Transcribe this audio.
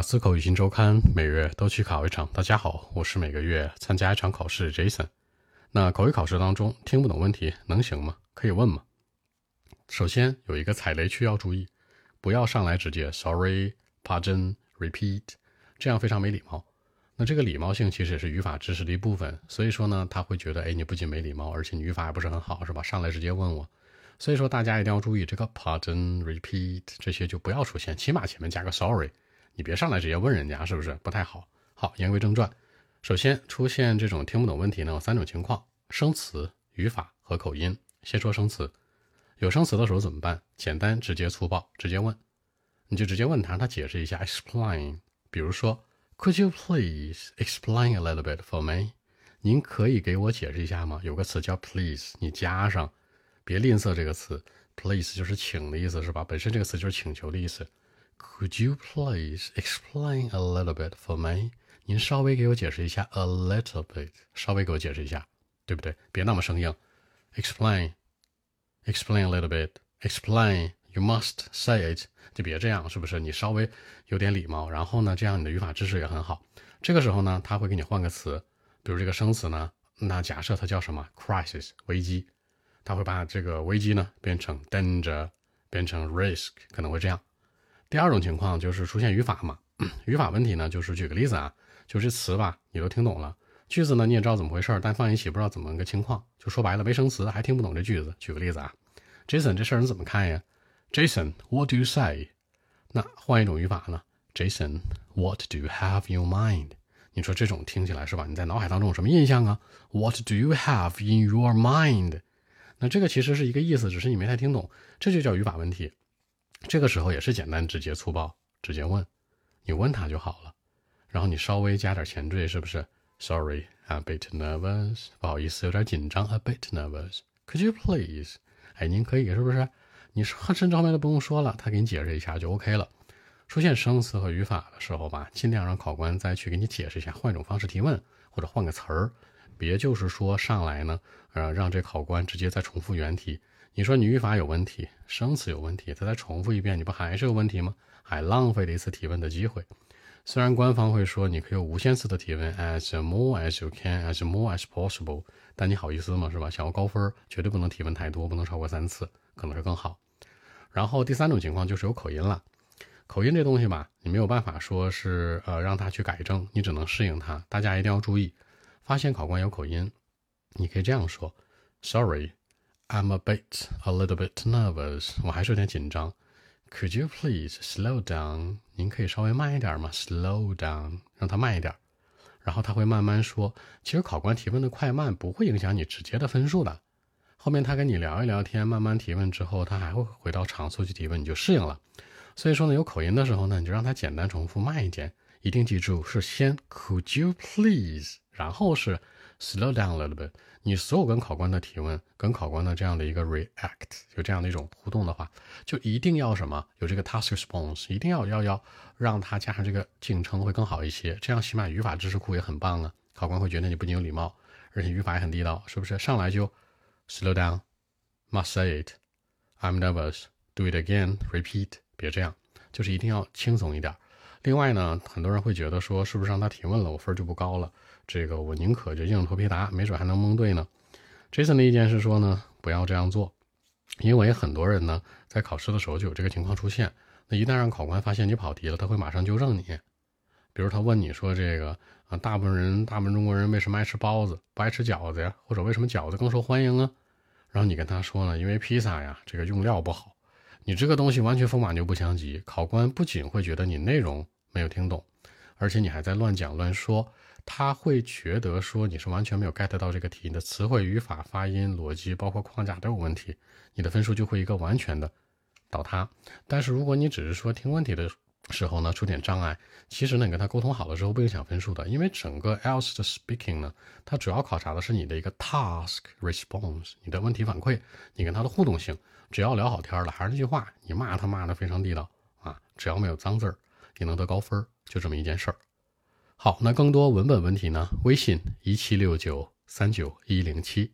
雅思口语新周刊每月都去考一场。大家好，我是每个月参加一场考试 Jason。那口语考试当中听不懂问题能行吗？可以问吗？首先有一个踩雷区要注意，不要上来直接 Sorry、Pardon、Repeat，这样非常没礼貌。那这个礼貌性其实也是语法知识的一部分，所以说呢，他会觉得，哎，你不仅没礼貌，而且你语法也不是很好，是吧？上来直接问我。所以说，大家一定要注意这个 pardon、repeat 这些就不要出现，起码前面加个 sorry。你别上来直接问人家，是不是不太好？好，言归正传，首先出现这种听不懂问题呢，有三种情况：生词、语法和口音。先说生词，有生词的时候怎么办？简单、直接、粗暴，直接问，你就直接问他，让他解释一下，explain。比如说，Could you please explain a little bit for me？您可以给我解释一下吗？有个词叫 please，你加上。别吝啬这个词，please 就是请的意思，是吧？本身这个词就是请求的意思。Could you please explain a little bit for me？您稍微给我解释一下，a little bit，稍微给我解释一下，对不对？别那么生硬。Explain，explain a little bit，explain，you must say it，就别这样，是不是？你稍微有点礼貌，然后呢，这样你的语法知识也很好。这个时候呢，他会给你换个词，比如这个生词呢，那假设它叫什么？crisis，危机。他会把这个危机呢变成 danger，变成 risk，可能会这样。第二种情况就是出现语法嘛，语法问题呢，就是举个例子啊，就这词吧，你都听懂了，句子呢你也知道怎么回事，但放一起不知道怎么个情况，就说白了没生词，还听不懂这句子。举个例子啊，Jason，这事儿你怎么看呀？Jason，what do you say？那换一种语法呢？Jason，what do you have in your mind？你说这种听起来是吧？你在脑海当中有什么印象啊？What do you have in your mind？那这个其实是一个意思，只是你没太听懂，这就叫语法问题。这个时候也是简单、直接、粗暴，直接问，你问他就好了。然后你稍微加点前缀，是不是？Sorry, a bit nervous，不好意思，有点紧张。A bit nervous. Could you please？哎，您可以是不是？你甚至后面都不用说了，他给你解释一下就 OK 了。出现生词和语法的时候吧，尽量让考官再去给你解释一下，换一种方式提问，或者换个词儿。别就是说上来呢，呃，让这考官直接再重复原题。你说你语法有问题，生词有问题，他再重复一遍，你不还是有问题吗？还浪费了一次提问的机会。虽然官方会说你可以无限次的提问，as more as you can，as more as possible，但你好意思吗？是吧？想要高分，绝对不能提问太多，不能超过三次，可能是更好。然后第三种情况就是有口音了，口音这东西吧，你没有办法说是呃让他去改正，你只能适应他。大家一定要注意。发现考官有口音，你可以这样说：“Sorry, I'm a bit, a little bit nervous。我还是有点紧张。Could you please slow down？您可以稍微慢一点吗？Slow down，让他慢一点。然后他会慢慢说。其实考官提问的快慢不会影响你直接的分数的。后面他跟你聊一聊天，慢慢提问之后，他还会回到常速去提问，你就适应了。所以说呢，有口音的时候呢，你就让他简单重复慢一点。一定记住是先 Could you please？然后是 slow down a little bit。你所有跟考官的提问，跟考官的这样的一个 react，有这样的一种互动的话，就一定要什么？有这个 task response，一定要要要让他加上这个敬称会更好一些。这样起码语法知识库也很棒啊。考官会觉得你不仅有礼貌，而且语法也很地道，是不是？上来就 slow down，must say it，I'm nervous，do it again，repeat，别这样，就是一定要轻松一点。另外呢，很多人会觉得说，是不是让他提问了，我分就不高了？这个我宁可就硬着头皮答，没准还能蒙对呢。Jason 的意见是说呢，不要这样做，因为很多人呢在考试的时候就有这个情况出现。那一旦让考官发现你跑题了，他会马上纠正你。比如他问你说这个啊，大部分人，大部分中国人为什么爱吃包子，不爱吃饺子呀？或者为什么饺子更受欢迎啊？然后你跟他说呢，因为披萨呀，这个用料不好。你这个东西完全风马牛不相及，考官不仅会觉得你内容没有听懂，而且你还在乱讲乱说，他会觉得说你是完全没有 get 到这个题，你的词汇、语法、发音、逻辑，包括框架都有问题，你的分数就会一个完全的倒塌。但是如果你只是说听问题的时候呢出点障碍，其实呢你跟他沟通好了之后不影响分数的，因为整个 else 的 speaking 呢，它主要考察的是你的一个 task response，你的问题反馈，你跟他的互动性。只要聊好天了，还是那句话，你骂他骂的非常地道啊！只要没有脏字儿，也能得高分，就这么一件事儿。好，那更多文本问题呢？微信一七六九三九一零七。